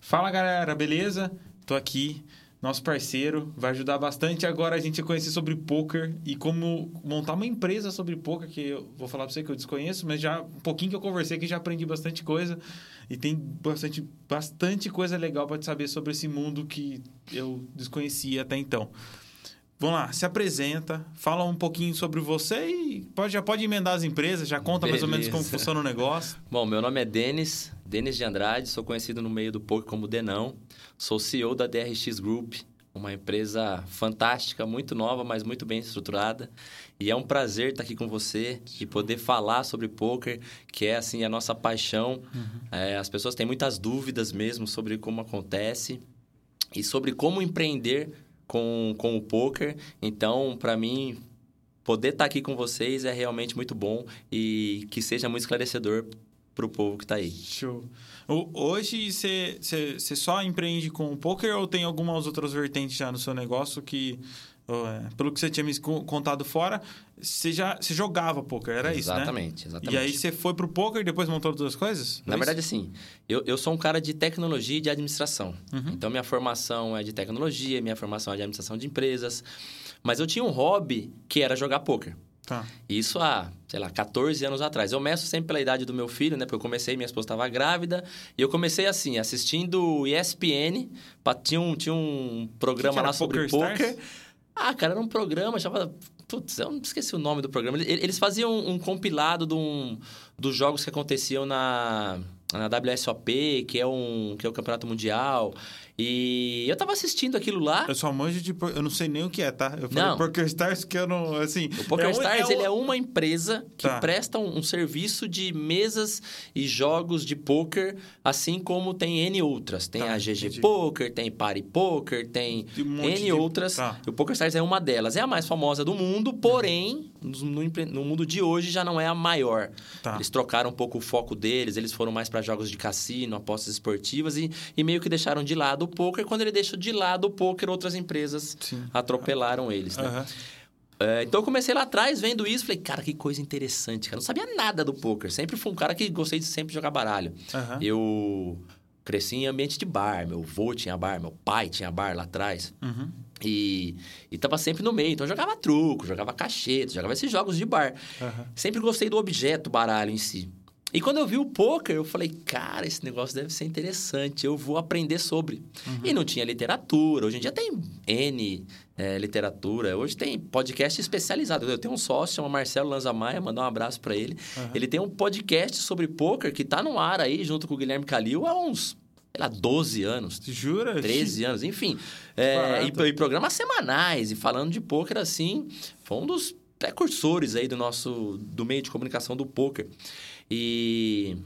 Fala galera, beleza? Tô aqui, nosso parceiro, vai ajudar bastante agora a gente a conhecer sobre poker e como montar uma empresa sobre poker, que eu vou falar pra você que eu desconheço, mas já um pouquinho que eu conversei aqui já aprendi bastante coisa e tem bastante, bastante coisa legal para te saber sobre esse mundo que eu desconhecia até então. Vamos lá, se apresenta, fala um pouquinho sobre você e pode, já pode emendar as empresas, já conta mais ou menos como Beleza. funciona o negócio. Bom, meu nome é Denis, Denis de Andrade, sou conhecido no meio do poker como Denão. Sou CEO da DRX Group, uma empresa fantástica, muito nova, mas muito bem estruturada. E é um prazer estar aqui com você e poder falar sobre poker, que é assim a nossa paixão. É, as pessoas têm muitas dúvidas mesmo sobre como acontece e sobre como empreender com, com o poker. Então, para mim, poder estar aqui com vocês é realmente muito bom e que seja muito esclarecedor para o povo que está aí. Show. O- Hoje você só empreende com poker ou tem algumas outras vertentes já no seu negócio que, pelo que você tinha me co- contado fora, você já você jogava poker, era isso, né? exatamente, Exatamente, E aí você foi pro poker e depois montou outras coisas? Na verdade, assim, eu, eu sou um cara de tecnologia e de administração. Uhum. Então, minha formação é de tecnologia, minha formação é de administração de empresas. Mas eu tinha um hobby que era jogar poker. Tá. Isso há, sei lá, 14 anos atrás. Eu meço sempre pela idade do meu filho, né? Porque eu comecei, minha esposa estava grávida. E eu comecei assim, assistindo ESPN. Tinha um, tinha um programa Que que lá sobre Poker poker. Ah, cara, era um programa, chamava... Putz, eu não esqueci o nome do programa. Ele- Eles faziam um compilado de um- dos jogos que aconteciam na, na WSOP, que é, um, que é o Campeonato Mundial. E eu tava assistindo aquilo lá. Eu só manjo de. Eu não sei nem o que é, tá? Eu falei Não. Poker Stars que eu não. Assim, O PokerStars, um- ele é uma empresa que Tá. presta um, um serviço de mesas e jogos de poker, assim como tem N outras. Tem Tá, a GG entendi. Poker, tem Party Poker, tem um N de- outras. tá. E o PokerStars é uma delas. É a mais famosa do mundo, porém, no, empre- no mundo de hoje já não é a maior. Tá. Eles trocaram um pouco o foco deles, eles foram mais para jogos de cassino, apostas esportivas e, e meio que deixaram de lado poker. Quando ele deixou de lado o poker, outras empresas Sim. atropelaram eles, né? Aham. É, então eu comecei lá atrás vendo isso, falei, cara, que coisa interessante, cara. Não sabia nada do poker. Sempre fui um cara que gostei de sempre jogar baralho. Aham. Eu cresci em ambiente de bar, meu avô tinha bar, meu pai tinha bar lá atrás. Uhum. E, e tava sempre no meio. Então eu jogava truco, jogava cacheta, jogava esses jogos de bar. Aham. Sempre gostei do objeto baralho em si. E quando eu vi o poker, eu falei, cara, esse negócio deve ser interessante, eu vou aprender sobre. E não tinha literatura. Hoje em dia tem N é, literatura. Hoje tem podcast especializado. Eu tenho um sócio, chama Marcelo Lanza Maia, mandar um abraço para ele. Aham. Ele tem um podcast sobre poker que tá no ar aí, junto com o Guilherme Calil, há uns, sei lá, 12 anos. Jura? 13 anos, enfim. É, e, e programas semanais, e falando de pôquer assim, foi um dos precursores aí do nosso, do meio de comunicação do pôquer. E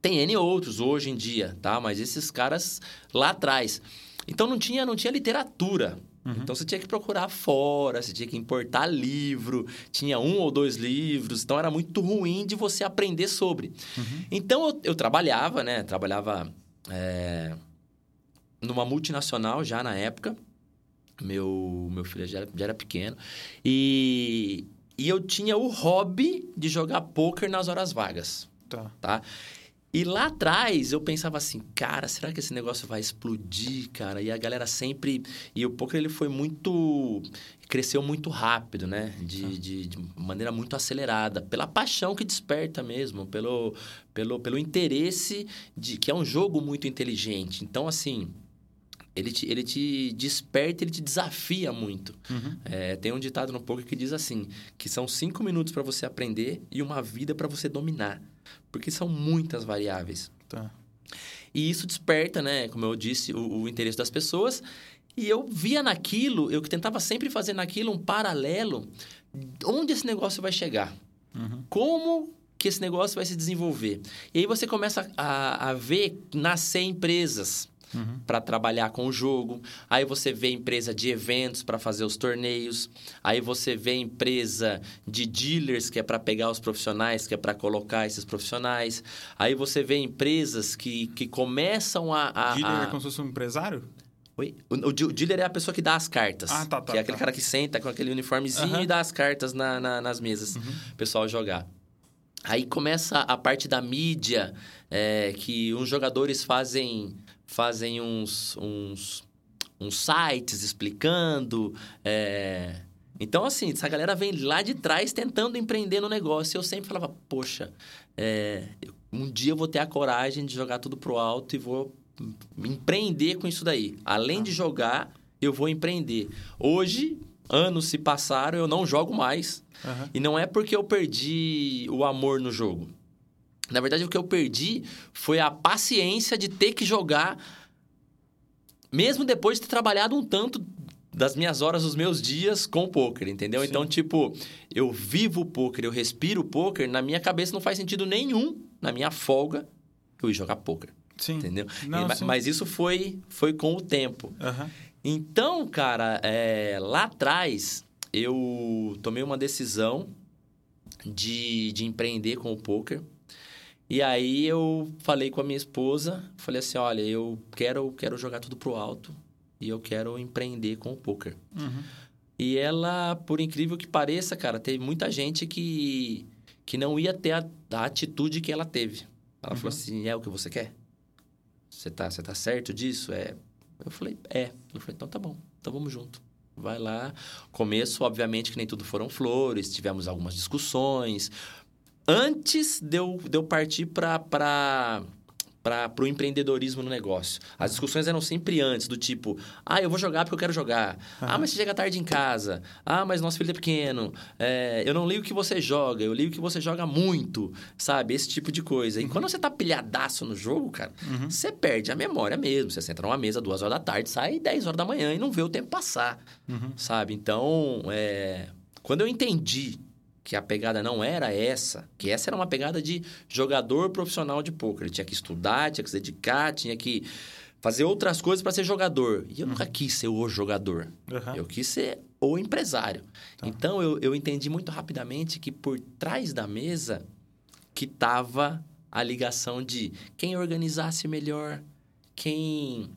tem N outros hoje em dia, tá? Mas esses caras lá atrás. Então não tinha, não tinha literatura. Então você tinha que procurar fora, você tinha que importar livro, tinha um ou dois livros, então era muito ruim de você aprender sobre. Então eu, eu trabalhava, né? Trabalhava é, numa multinacional já na época. Meu, meu filho já era, já era pequeno. E, e eu tinha o hobby de jogar poker nas horas vagas Tá. tá? E lá atrás eu pensava assim, cara, será que esse negócio vai explodir, cara? E a galera sempre. E o poker ele foi muito. cresceu muito rápido, né? De, de, de maneira muito acelerada. Pela paixão que desperta mesmo, pelo, pelo, pelo interesse de. que é um jogo muito inteligente. Então, assim. Ele te, ele te desperta, ele te desafia muito. Uhum. É, tem um ditado no poker que diz assim, que são cinco minutos para você aprender e uma vida para você dominar. Porque são muitas variáveis. Tá. E isso desperta, né, como eu disse, o, o interesse das pessoas. E eu via naquilo, eu tentava sempre fazer naquilo um paralelo. Onde esse negócio vai chegar? Uhum. Como que esse negócio vai se desenvolver? E aí você começa a, a ver nascer empresas Uhum. para trabalhar com o jogo. Aí você vê empresa de eventos para fazer os torneios. Aí você vê empresa de dealers que é para pegar os profissionais, que é para colocar esses profissionais. Aí você vê empresas que, que começam a. a, Dealer a... é como se fosse um empresário? Oi? O, o de- o dealer é a pessoa que dá as cartas. Ah, tá, tá, Que é aquele tá. cara que senta com aquele uniformezinho Aham. e dá as cartas na, na- nas mesas. Uhum. O pessoal jogar. Aí começa a parte da mídia, é, que uns jogadores fazem fazem uns, uns, uns sites explicando. é, Então, assim, essa galera vem lá de trás tentando empreender no negócio. E eu sempre falava, poxa, é, um dia eu vou ter a coragem de jogar tudo pro alto e vou empreender com isso daí. Além de jogar, eu vou empreender. Hoje, anos se passaram, eu não jogo mais. Aham. E não é porque eu perdi o amor no jogo. Na verdade, o que eu perdi foi a paciência de ter que jogar, mesmo depois de ter trabalhado um tanto das minhas horas, dos meus dias com o poker, entendeu? Sim. Então, tipo, eu vivo o poker, eu respiro o poker, na minha cabeça não faz sentido nenhum, na minha folga, eu ir jogar poker, Sim. entendeu? Não, E- ma- sim. mas isso foi, foi com o tempo. Aham. Então, cara, é, lá atrás eu tomei uma decisão de, de empreender com o poker. E aí eu falei com a minha esposa, falei assim, olha, eu quero, quero jogar tudo pro alto e eu quero empreender com o poker. Uhum. E ela, por incrível que pareça, cara, teve muita gente que, que não ia ter a, a atitude que ela teve. Ela falou assim, é o que você quer? Você tá, você tá certo disso? É. Eu falei, é. Eu falei, então tá bom, então vamos junto. Vai lá. Começo, obviamente, que nem tudo foram flores, tivemos algumas discussões. Antes de eu, de eu partir para para o empreendedorismo no negócio. As discussões eram sempre antes, do tipo, ah, eu vou jogar porque eu quero jogar. Ah, mas você chega tarde em casa. Ah, mas nosso filho é pequeno. É, eu não ligo que você joga, eu ligo que você joga muito, sabe? Esse tipo de coisa. E quando você tá pilhadaço no jogo, cara, você perde a memória mesmo. Você senta numa mesa duas horas da tarde, sai 10 horas da manhã e não vê o tempo passar, sabe? Então, é, quando eu entendi que a pegada não era essa, que essa era uma pegada de jogador profissional de poker. Ele tinha que estudar, tinha que se dedicar, tinha que fazer outras coisas para ser jogador. E eu nunca quis ser o jogador. Aham. Eu quis ser o empresário. Então eu, eu entendi muito rapidamente que por trás da mesa que tava a ligação de quem organizasse melhor, quem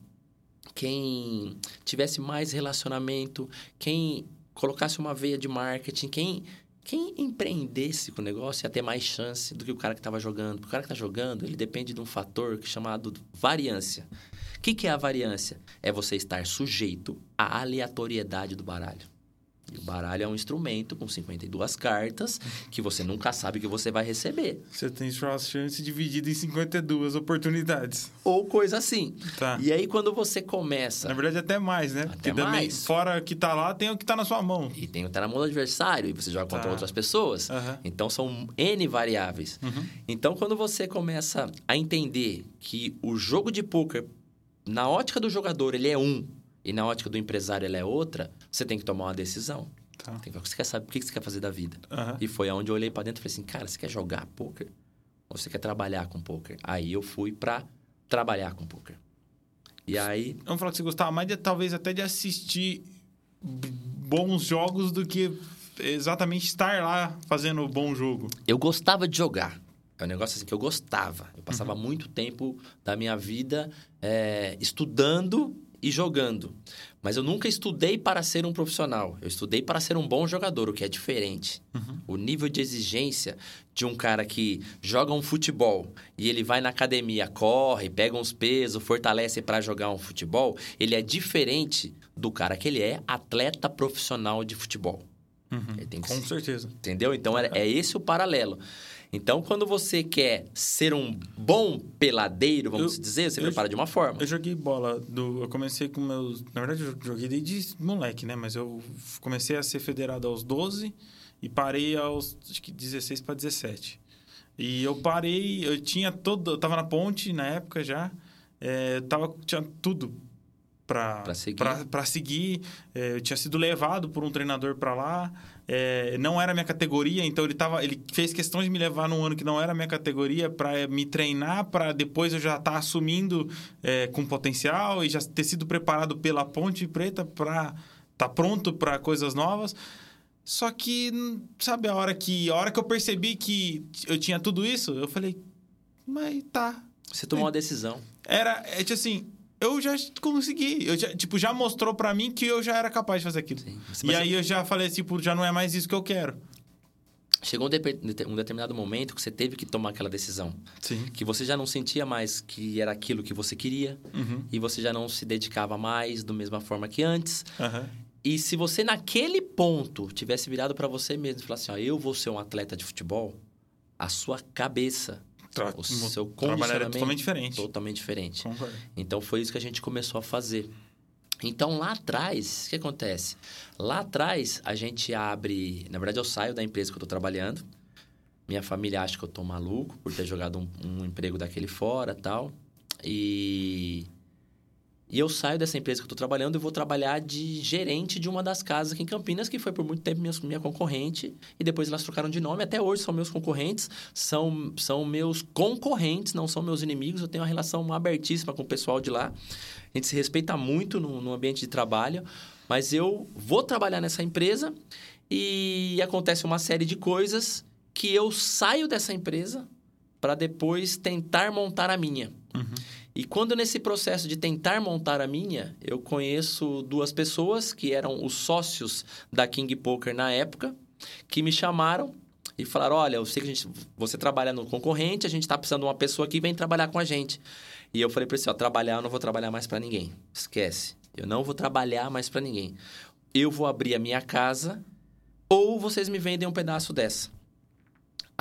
quem tivesse mais relacionamento, quem colocasse uma veia de marketing, quem quem empreendesse com o negócio ia ter mais chance do que o cara que estava jogando. Porque o cara que está jogando, ele depende de um fator que é chamado variância. O que, que é a variância? É você estar sujeito à aleatoriedade do baralho. E o baralho é um instrumento com 52 cartas que você nunca sabe o que você vai receber. Você tem sua chance dividida em 52 oportunidades. Ou coisa assim. Tá. E aí, quando você começa... Na verdade, até mais, né? Porque também, mais. fora que tá lá, tem o que tá na sua mão. E tem o tá na mão do adversário e você joga contra Tá. outras pessoas. Aham. Então são N variáveis. Uhum. Então quando você começa a entender que o jogo de poker, na ótica do jogador, ele é um, e na ótica do empresário, ele é outra, você tem que tomar uma decisão. Tá. Tem que ver o que você quer saber, o que você quer fazer da vida. Aham. E foi aonde eu olhei pra dentro e falei assim, cara, você quer jogar poker? Ou você quer trabalhar com poker? Aí eu fui pra trabalhar com poker. E aí, Vamos falar que você gostava mais de, talvez, até de assistir bons jogos do que exatamente estar lá fazendo bom jogo. eu gostava de jogar. É um negócio assim que eu gostava. Eu passava muito tempo da minha vida é, estudando e jogando. Mas eu nunca estudei para ser um profissional. Eu estudei para ser um bom jogador, o que é diferente. O nível de exigência de um cara que joga um futebol e ele vai na academia, corre, pega uns pesos, fortalece para jogar um futebol, ele é diferente do cara que ele é atleta profissional de futebol. Ele tem que Com ser- certeza. Entendeu? Então é, é esse o paralelo. Então, quando você quer ser um bom peladeiro, vamos Eu- dizer, você eu- prepara de uma forma. Eu joguei bola. Do, eu comecei com meus. Na verdade, eu joguei desde moleque, né? Mas eu comecei a ser federado aos 12 e parei aos acho que 16 para 17. E eu parei, eu tinha todo. Eu tava na ponte na época já. É, tava, tinha tudo para seguir. pra- pra seguir. É, eu tinha sido levado por um treinador para lá. É, não era minha categoria, então ele tava, ele fez questão de me levar num ano que não era minha categoria para me treinar, para depois eu já estar assumindo é, com potencial e já ter sido preparado pela Ponte Preta para estar tá pronto para coisas novas. Só que, sabe, a hora que a hora que eu percebi que eu tinha tudo isso, eu falei, mas tá, Você tomou uma decisão. era, é tipo assim, eu já consegui. Eu já, tipo, já mostrou pra mim que eu já era capaz de fazer aquilo. Sim. E aí eu já falei, tipo, já não é mais isso que eu quero. chegou um, de um, determinado momento que você teve que tomar aquela decisão. Sim. Que você já não sentia mais que era aquilo que você queria. Uhum. E você já não se dedicava mais da mesma forma que antes. Aham. E se você, naquele ponto, tivesse virado para você mesmo e falasse assim, ó, eu vou ser um atleta de futebol, a sua cabeça, Tra o seu trabalhar é totalmente diferente. Totalmente diferente. Concordo. Então, foi isso que a gente começou a fazer. Então, lá atrás, o que acontece? Lá atrás, a gente abre... Na verdade, eu saio da empresa que eu estou trabalhando. Minha família acha que eu tô maluco por ter jogado um, um emprego daquele fora tal. E... E eu saio dessa empresa que eu estou trabalhando e vou trabalhar de gerente de uma das casas aqui em Campinas, que foi por muito tempo minha, minha concorrente. E depois elas trocaram de nome. Até hoje são meus concorrentes, são, são meus concorrentes, não são meus inimigos. Eu tenho uma relação abertíssima com o pessoal de lá. A gente se respeita muito no, no ambiente de trabalho. Mas eu vou trabalhar nessa empresa e acontece uma série de coisas que eu saio dessa empresa para depois tentar montar a minha. Uhum. E quando nesse processo de tentar montar a minha, eu conheço duas pessoas que eram os sócios da King Poker na época, que me chamaram e falaram: "Olha, eu sei que a gente, você trabalha no concorrente, a gente está precisando de uma pessoa que vem trabalhar com a gente". E eu falei para eles: "Ó, trabalhar eu não vou trabalhar mais para ninguém. Esquece. Eu não vou trabalhar mais para ninguém. Eu vou abrir a minha casa ou vocês me vendem um pedaço dessa".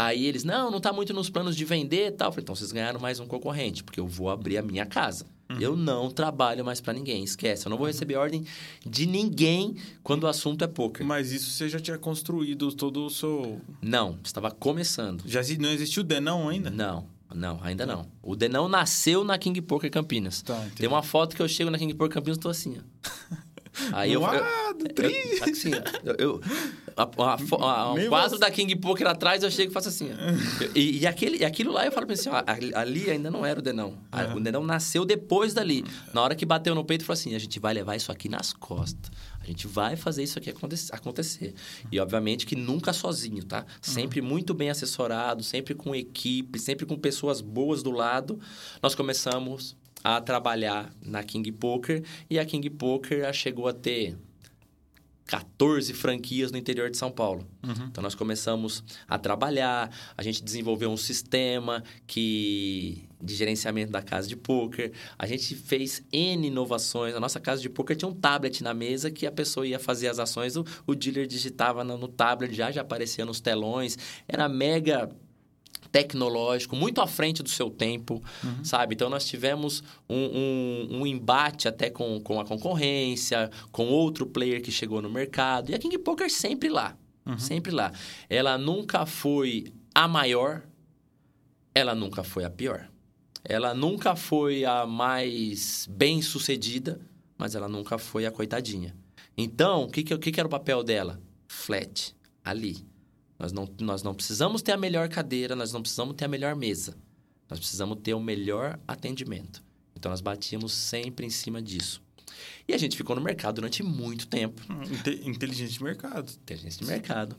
Aí eles, não, não está muito nos planos de vender e tal. Eu falei, então vocês ganharam mais um concorrente, porque eu vou abrir a minha casa. Uhum. Eu não trabalho mais para ninguém, esquece. Eu não vou receber ordem de ninguém quando o assunto é poker. Mas isso você já tinha construído todo o seu. Não, estava começando. Já não existiu o Denão ainda? Não, não, ainda não. O Denão nasceu na King Poker Campinas. Tá. Tem uma foto que eu chego na King Poker Campinas e tô assim, ó. Aí eu, eu, eu, assim, eu, eu a, a, a, um quadro da King Poker atrás, eu chego e faço assim. E, e, aquele, e aquilo lá eu falo pra assim, ó, ali ainda não era o Denão. Uhum. O Denão nasceu depois dali. Na hora que bateu no peito, falou assim: a gente vai levar isso aqui nas costas. A gente vai fazer isso aqui acontecer. E obviamente que nunca sozinho, tá? Sempre uhum. muito bem assessorado, sempre com equipe, sempre com pessoas boas do lado. Nós começamos a trabalhar na King Poker e a King Poker chegou a ter 14 franquias no interior de São Paulo. Uhum. Então nós começamos a trabalhar, a gente desenvolveu um sistema que de gerenciamento da casa de poker. A gente fez N inovações. A nossa casa de poker tinha um tablet na mesa que a pessoa ia fazer as ações, o, o dealer digitava no, no tablet, já já aparecia nos telões. Era mega tecnológico, muito à frente do seu tempo, uhum. sabe? Então, nós tivemos um, um, um, embate até com, com a concorrência, com outro player que chegou no mercado. E a King Poker sempre lá, uhum. sempre lá. Ela nunca foi a maior, ela nunca foi a pior. Ela nunca foi a mais bem sucedida, mas ela nunca foi a coitadinha. Então, o que, que, que era o papel dela? Flat, ali. Nós não, nós não precisamos ter a melhor cadeira, nós não precisamos ter a melhor mesa. Nós precisamos ter o melhor atendimento. Então, nós batíamos sempre em cima disso. E a gente ficou no mercado durante muito tempo. Hum, inteligente de mercado. Inteligente de mercado.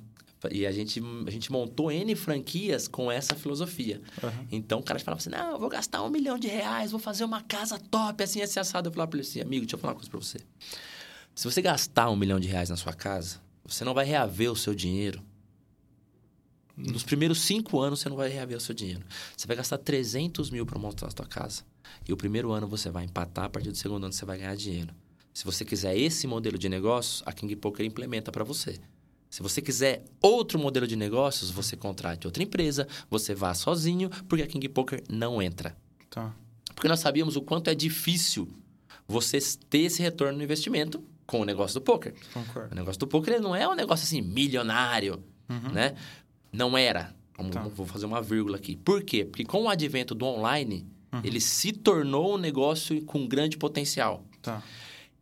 E a gente, a gente montou N franquias com essa filosofia. Uhum. Então, o cara falava assim, não, eu vou gastar um milhão de reais, vou fazer uma casa top, assim, assim, assado. Eu falava para ele assim, amigo, deixa eu falar uma coisa para você. Se você gastar um milhão de reais na sua casa, você não vai reaver o seu dinheiro nos primeiros cinco anos, você não vai reaver o seu dinheiro. Você vai gastar 300 mil para montar a sua casa. E o primeiro ano você vai empatar, a partir do segundo ano você vai ganhar dinheiro. Se você quiser esse modelo de negócio, a King Poker implementa para você. Se você quiser outro modelo de negócios, você contrate outra empresa, você vá sozinho, porque a King Poker não entra. Tá. Porque nós sabíamos o quanto é difícil você ter esse retorno no investimento com o negócio do poker. Concordo. O negócio do poker não é um negócio assim milionário, Uhum. né? Não era. Vamos, Tá. Vou fazer uma vírgula aqui. Por quê? Porque com o advento do online, Uhum. ele se tornou um negócio com grande potencial. Tá.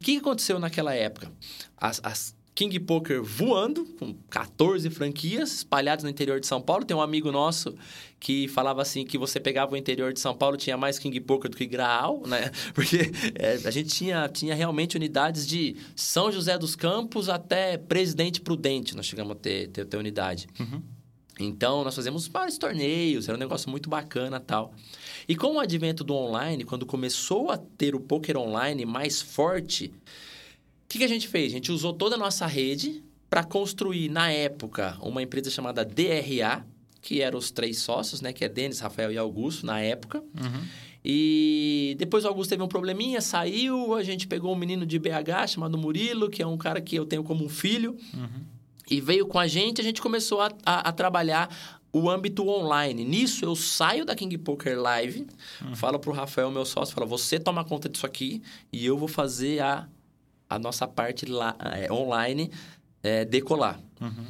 O que aconteceu naquela época? As, as King Poker voando, com 14 franquias espalhadas no interior de São Paulo. Tem um amigo nosso que falava assim que você pegava o interior de São Paulo, tinha mais King Poker do que Graal, né? Porque é, a gente tinha, tinha realmente unidades de São José dos Campos até Presidente Prudente. Nós chegamos a ter, ter, ter unidade. Uhum. Então, nós fazemos vários torneios, era um negócio muito bacana tal. E com o advento do online, quando começou a ter o poker online mais forte, o que, que a gente fez? A gente usou toda a nossa rede para construir, na época, uma empresa chamada DRA, que eram os três sócios, né? Que é Denis, Rafael e Augusto, na época. Uhum. E depois o Augusto teve um probleminha, saiu, a gente pegou um menino de BH chamado Murilo, que é um cara que eu tenho como um filho, Uhum. E veio com a gente, a gente começou a, a, a trabalhar o âmbito online. Nisso, eu saio da King Poker Live, falo pro Rafael, meu sócio, falo, você toma conta disso aqui e eu vou fazer a, a nossa parte lá, é, online é, decolar. Uhum.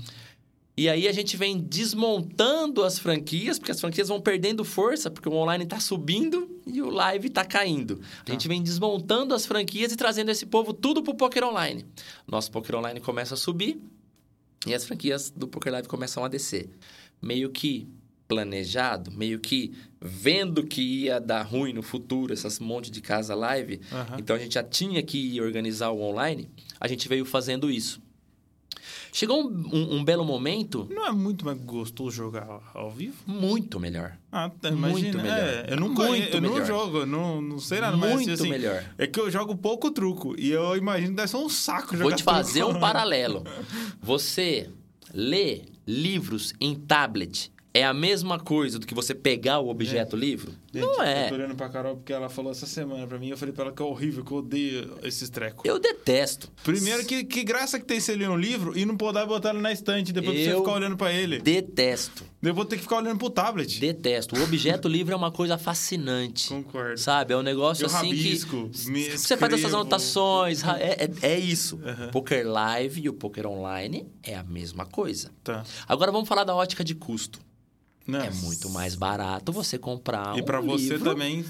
E aí a gente vem desmontando as franquias, porque as franquias vão perdendo força, porque o online está subindo e o live está caindo. A gente vem desmontando as franquias e trazendo esse povo tudo pro Poker Online. Nosso Poker Online começa a subir e as franquias do Poker Live começam a descer. Meio que planejado, meio que vendo que ia dar ruim no futuro, essas monte de casa live, Aham. então a gente já tinha que organizar o online, a gente veio fazendo isso. Chegou um, um- um belo momento Não é muito mais gostoso jogar ao vivo? muito melhor. Ah, tá, Muito imagina. melhor. É, eu não Muito eu não jogo, não, não sei nada, mas muito assim, melhor. é que eu jogo pouco truco e eu imagino que deve ser um saco jogar Vou te fazer truco. um paralelo. Você lê livros em tablet é a mesma coisa do que você pegar o objeto livro? Não Eu tô é. olhando pra Carol porque ela falou essa semana pra mim. Eu falei pra ela que é horrível, que eu odeio esses trecos. Eu detesto. Primeiro, que, que graça que tem você ler um livro e não poder botar ele na estante depois pra você Eu ficar olhando pra ele. Detesto. Eu vou ter que ficar olhando pro tablet. Detesto. O objeto livre é uma coisa fascinante. Concordo. Sabe? É um negócio Eu assim rabisco, que. me Você faz essas anotações. É, é, é isso. Uhum. Poker Live e o Poker Online é a mesma coisa. Tá. Agora vamos falar da ótica de custo. Não. É muito mais barato você comprar E um pra você livro. também,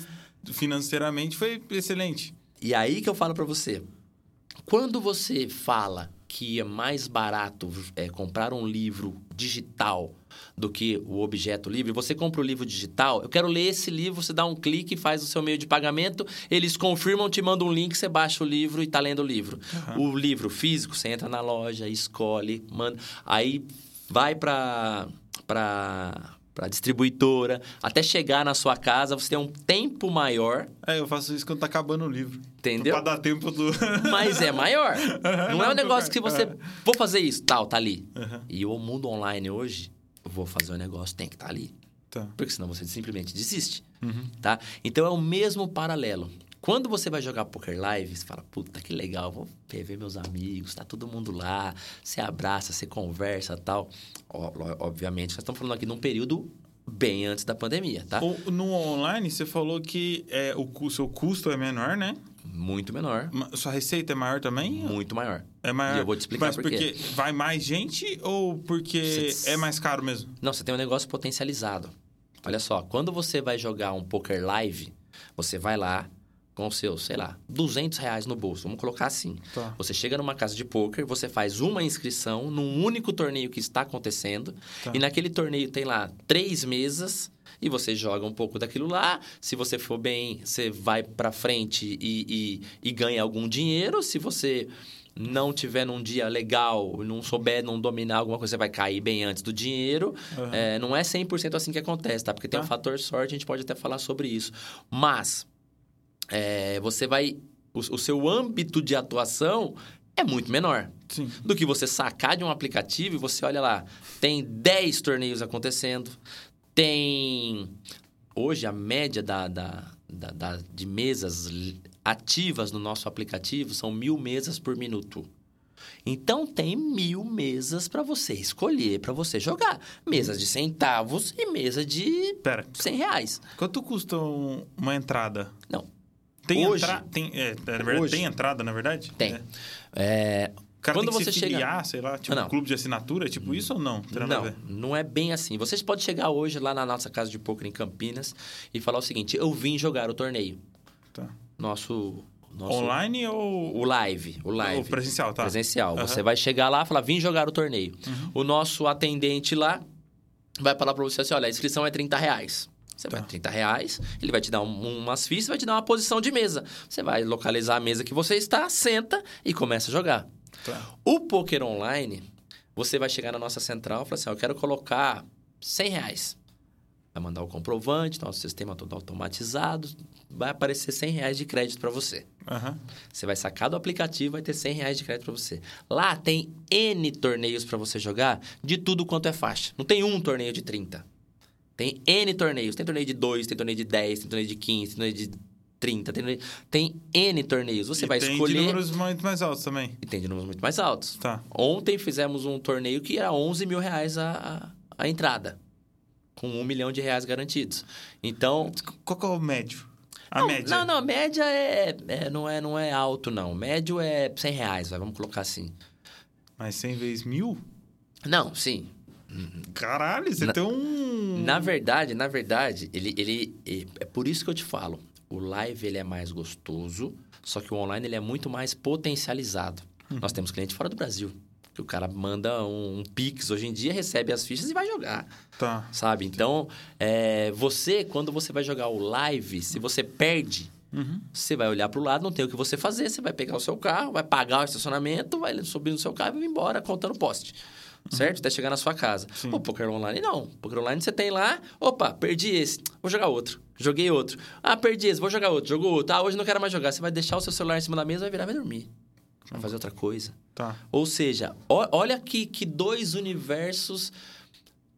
financeiramente, foi excelente. E aí que eu falo pra você. Quando você fala que é mais barato é, comprar um livro digital do que o objeto livre, você compra o livro digital, eu quero ler esse livro, você dá um clique, faz o seu meio de pagamento, eles confirmam, te mandam um link, você baixa o livro e tá lendo o livro. O livro físico, você entra na loja, escolhe, manda, aí vai pra pra para distribuidora, até chegar na sua casa, você tem um tempo maior, É, eu faço isso quando tá acabando o livro. entendeu? Pra dar tempo do. Mas é maior. Não, é um negócio que você. concordo. Vou fazer isso, tal, tá ali. Aham. E o mundo online hoje, vou fazer o negócio, tem que estar ali. Tá. Porque senão você simplesmente desiste. Uhum. Tá? Então é o mesmo paralelo. Quando você vai jogar Poker Live, você fala, puta, que legal, vou ver meus amigos, tá todo mundo lá, você abraça, você conversa tal. Ó, obviamente, nós estamos falando aqui num período bem antes da pandemia, tá? No online, você falou que é, o seu custo é menor, né? Muito menor, Sua receita é maior também? muito maior. É maior. E eu vou te explicar Mas por porque vai mais gente ou porque Você- é mais caro mesmo? Não, você tem um negócio potencializado. Olha só, quando você vai jogar um poker live, você vai lá com o seu, sei lá, 200 reais no bolso. Vamos colocar assim. Tá. Você chega numa casa de poker, você faz uma inscrição num único torneio que está acontecendo. Tá. E naquele torneio tem lá três mesas e você joga um pouco daquilo lá. Se você for bem, você vai pra frente e, e, e ganha algum dinheiro. Se você não tiver num dia legal, não souber, não dominar alguma coisa, você vai cair bem antes do dinheiro. Aham. É, não é 100% assim que acontece, tá? Porque tem Tá. um fator sorte, a gente pode até falar sobre isso. Mas é, você vai... O, o seu âmbito de atuação é muito menor Sim. do que você sacar de um aplicativo e você olha lá, tem 10 torneios acontecendo, tem... Hoje, a média da, da, da- da- de mesas ativas no nosso aplicativo são mil mesas por minuto. Então, tem mil mesas para você escolher, para você jogar. Mesas de centavos e mesa de Pera, 100 reais. quanto custa um- uma entrada? Não, Tem Hoje- entrada? Tem, é, na verdade, Hoje- tem entrada, na verdade? tem. É. É, O cara Quando tem que você se chega- filiar, sei lá, tipo Não. um clube de assinatura, é tipo isso ou não? Não, não é bem assim. Vocês podem chegar hoje lá na nossa casa de poker em Campinas e falar o seguinte: eu vim jogar o torneio. Tá. Nosso. nosso Online ou O live. O live. ou presencial, tá? Presencial. Uhum. Você vai chegar lá e falar: vim jogar o torneio. O nosso atendente lá vai falar pra você assim: olha, a inscrição é 30 reais. Você Tá. vai 30 reais, ele vai te dar um- umas fichas, vai te dar uma posição de mesa. Você vai localizar a mesa que você está, senta e começa a jogar. Tá. O poker online, você vai chegar na nossa central e falar assim: ó, eu quero colocar 100 reais. vai mandar o comprovante, nosso sistema todo automatizado, vai aparecer 100 reais de crédito para você. Aham. Você vai sacar do aplicativo, vai ter 100 reais de crédito para você. Lá tem N torneios para você jogar de tudo quanto é faixa. Não tem um torneio de 30. Tem N torneios. Tem torneio de 2, tem torneio de 10, tem torneio de 15, tem torneio de 30. Tem, tem N torneios. Você E vai tem escolher... de números muito mais altos também. E tem de números muito mais altos. Tá. Ontem fizemos um torneio que era 11 mil reais a, a, a entrada. Com um milhão de reais garantidos. Então... Qual que é o médio? A não, média? Não, não, a média é, é- não, é, não é alto, não. Médio é 100 reais, vai, vamos colocar assim. Mas 100 vezes mil? Não, sim. Caralho, você Na- tem um... Na verdade, na verdade, ele, ele é por isso que eu te falo. O live ele é mais gostoso, só que o online ele é muito mais potencializado. Uhum. Nós temos cliente fora do Brasil, que o cara manda um, um Pix hoje em dia, recebe as fichas e vai jogar, Tá. sabe? Então, é, você quando você vai jogar o live, se você perde, Uhum. você vai olhar para o lado, não tem o que você fazer, você vai pegar o seu carro, vai pagar o estacionamento, vai subir no seu carro e ir embora contando poste. Certo? Até chegar na sua casa. Sim. O poker online não. Poker online você tem lá, opa, perdi esse, vou jogar outro. Joguei outro. Ah, perdi esse, vou jogar outro. Jogou outro. Ah, hoje não quero mais jogar. Você vai deixar o seu celular em cima da mesa, vai virar e vai dormir. Vai fazer outra coisa. Tá. Ou seja, olha que, que dois universos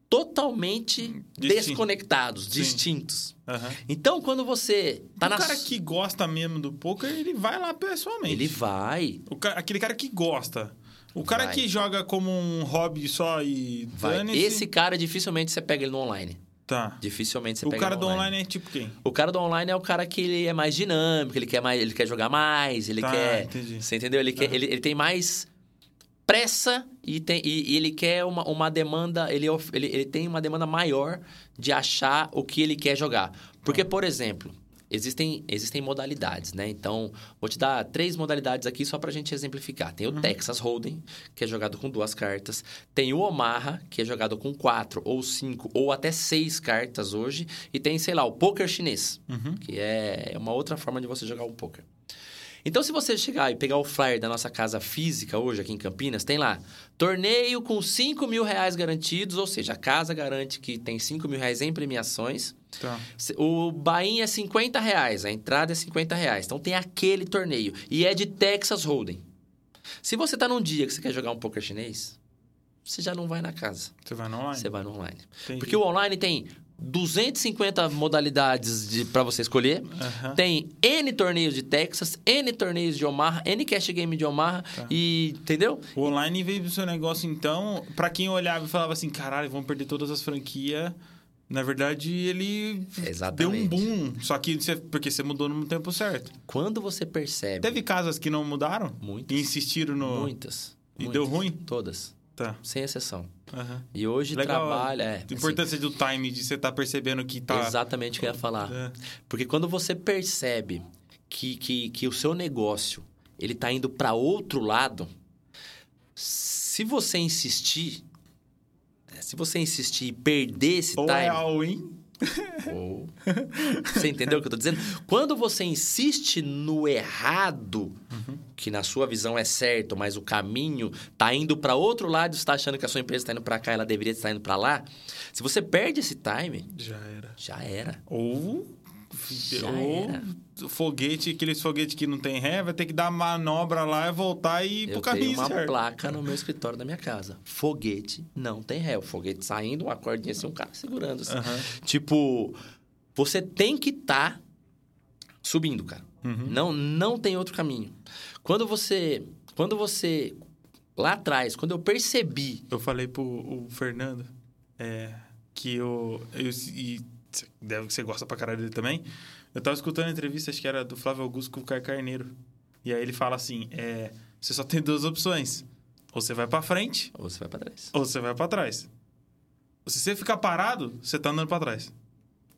totalmente Distinto. desconectados, Sim. distintos. Aham. Então, quando você tá o na cara que gosta mesmo do poker, ele vai lá pessoalmente. ele vai, O ca- Aquele cara que gosta. O cara Vai. que joga como um hobby só e vai. Esse cara dificilmente você pega ele no online. Tá. Dificilmente você O pega cara ele do no online é tipo quem? O cara do online é o cara que ele é mais dinâmico, ele quer mais, ele quer jogar mais, ele Tá, quer, entendi. você entendeu? Ele, quer, Aham. ele, ele tem mais pressa e, tem, e, e ele quer uma, uma demanda, ele, ele, ele tem uma demanda maior de achar o que ele quer jogar. Porque, por exemplo, existem, existem modalidades, né? Então, vou te dar três modalidades aqui só pra gente exemplificar. Tem o Texas Hold'em, que é jogado com duas cartas. Tem o Omaha, que é jogado com quatro ou cinco ou até seis cartas hoje. E tem, sei lá, o poker chinês, Uhum. que é uma outra forma de você jogar o poker. Então, se você chegar e pegar o flyer da nossa casa física hoje aqui em Campinas, tem lá torneio com 5 mil reais garantidos, ou seja, a casa garante que tem 5 mil reais em premiações. Tá. O buy-in é 50 reais, a entrada é 50 reais. Então tem aquele torneio. E é de Texas Hold'em. Se você tá num dia que você quer jogar um poker chinês, você já não vai na casa. Você vai no online? Você vai no online. Entendi. Porque o online tem 250 modalidades de, para você escolher. Aham. Tem N torneios de Texas, N torneios de Omaha, N cash game de Omaha. Tá. E. Entendeu? O online veio pro seu negócio, então, pra quem olhava e falava assim, caralho, vamos perder todas as franquias. Na verdade, ele Exatamente. deu um boom. Só que você, porque você mudou no tempo certo. Quando você percebe. Teve casas que não mudaram? Muitas. E insistiram no. Muitas. E muitas. deu ruim? Todas. Tá. Sem exceção. Aham. E hoje Legal. trabalha. É, A assim, importância do time, de você estar percebendo que tá. Exatamente o que eu ia falar. É. Porque quando você percebe que, que, que o seu negócio ele tá indo para outro lado, se você insistir, se você insistir e perder esse Ou time, é all-in. ou- você entendeu o que eu tô dizendo? Quando você insiste no errado, que na sua visão é certo, mas o caminho tá indo para outro lado, você tá achando que a sua empresa tá indo para cá, ela deveria estar indo para lá. Se você perde esse time, Já era. já era. Ou. Já ou era. Foguete, aqueles foguetes que não tem ré, vai ter que dar manobra lá e voltar e ir pro Eu caminho tenho uma certo. placa no meu escritório da minha casa. Foguete não tem ré. O foguete saindo, uma cordinha assim, um cara segurando. Assim. Aham. Tipo, você tem que estar subindo, cara. Uhum. Não, não tem outro caminho. Quando você, quando você lá atrás, quando eu percebi, Eu falei pro o Fernando é, que eu, eu. E deve que você gosta pra caralho dele também. Eu tava escutando a entrevista, acho que era do Flávio Augusto com o Caio Carneiro. E aí ele fala assim: é, você só tem duas opções. Ou você vai pra frente, ou você vai para trás. ou você vai pra trás. Se você ficar parado, você tá andando pra trás.